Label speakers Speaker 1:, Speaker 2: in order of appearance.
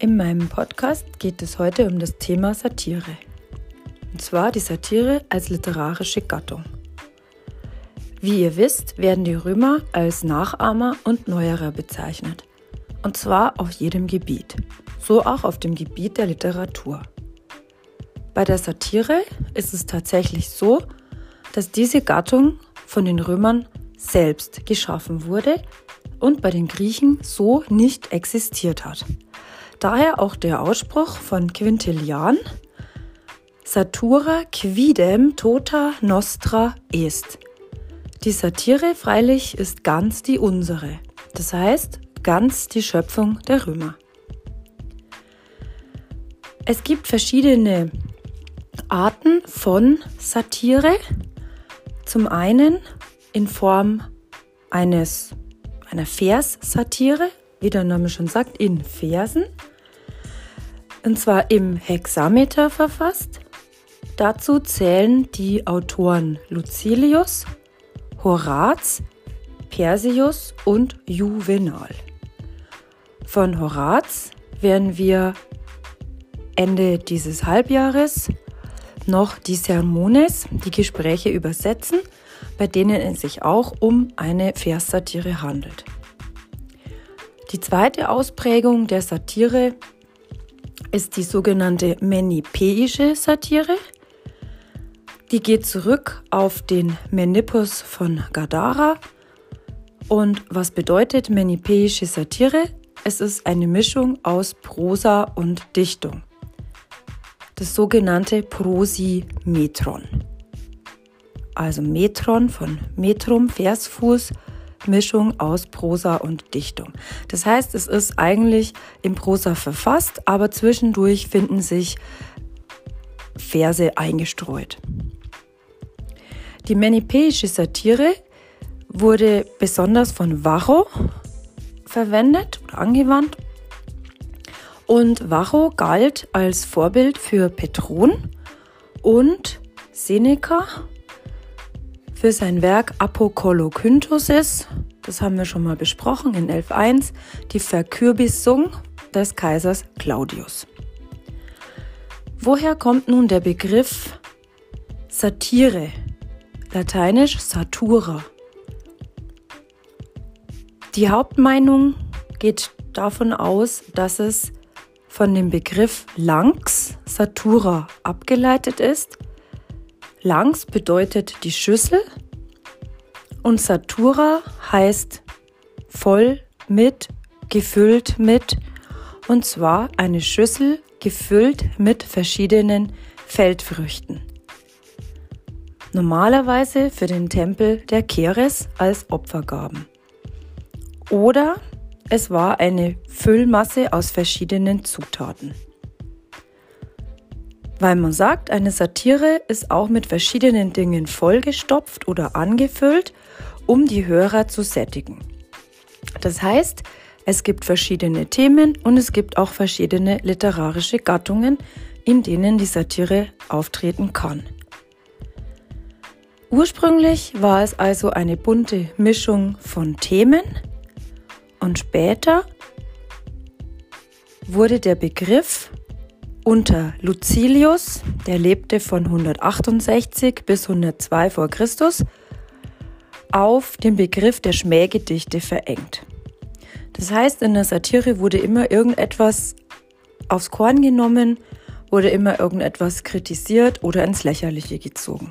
Speaker 1: In meinem Podcast geht es heute um das Thema Satire. Und zwar die Satire als literarische Gattung. Wie ihr wisst, werden die Römer als Nachahmer und Neuerer bezeichnet. Und zwar auf jedem Gebiet, so auch auf dem Gebiet der Literatur. Bei der Satire ist es tatsächlich so, dass diese Gattung von den Römern selbst geschaffen wurde und bei den Griechen so nicht existiert hat. Daher auch der Ausspruch von Quintilian, Satura quidem tota nostra est. Die Satire freilich ist ganz die unsere, das heißt ganz die Schöpfung der Römer. Es gibt verschiedene Arten von Satire. Zum einen in Form eines, einer Vers-Satire, wie der Name schon sagt, in Versen. Und zwar im Hexameter verfasst. Dazu zählen die Autoren Lucilius, Horaz, Persius und Juvenal. Von Horaz werden wir Ende dieses Halbjahres noch die Sermones, die Gespräche übersetzen, bei denen es sich auch um eine Verssatire handelt. Die zweite Ausprägung der Satire ist die sogenannte Menipäische Satire. Die geht zurück auf den Menippus von Gadara. Und was bedeutet Menipäische Satire? Es ist eine Mischung aus Prosa und Dichtung. Das sogenannte Prosimetron. Also Metron von Metrum, Versfuß, Mischung aus Prosa und Dichtung. Das heißt, es ist eigentlich in Prosa verfasst, aber zwischendurch finden sich Verse eingestreut. Die menipäische Satire wurde besonders von Varro verwendet oder angewandt. Und Varro galt als Vorbild für Petron und Seneca für sein Werk Apokolokyntosis, das haben wir schon mal besprochen in 11.1, die Verkürbissung des Kaisers Claudius. Woher kommt nun der Begriff Satire, lateinisch Satura? Die Hauptmeinung geht davon aus, dass es von dem Begriff Lanx, Satura, abgeleitet ist Langs bedeutet die Schüssel und Satura heißt voll mit, gefüllt mit und zwar eine Schüssel gefüllt mit verschiedenen Feldfrüchten. Normalerweise für den Tempel der Keres als Opfergaben. Oder es war eine Füllmasse aus verschiedenen Zutaten weil man sagt, eine Satire ist auch mit verschiedenen Dingen vollgestopft oder angefüllt, um die Hörer zu sättigen. Das heißt, es gibt verschiedene Themen und es gibt auch verschiedene literarische Gattungen, in denen die Satire auftreten kann. Ursprünglich war es also eine bunte Mischung von Themen und später wurde der Begriff unter Lucilius, der lebte von 168 bis 102 vor Christus, auf den Begriff der Schmähgedichte verengt. Das heißt, in der Satire wurde immer irgendetwas aufs Korn genommen, wurde immer irgendetwas kritisiert oder ins Lächerliche gezogen.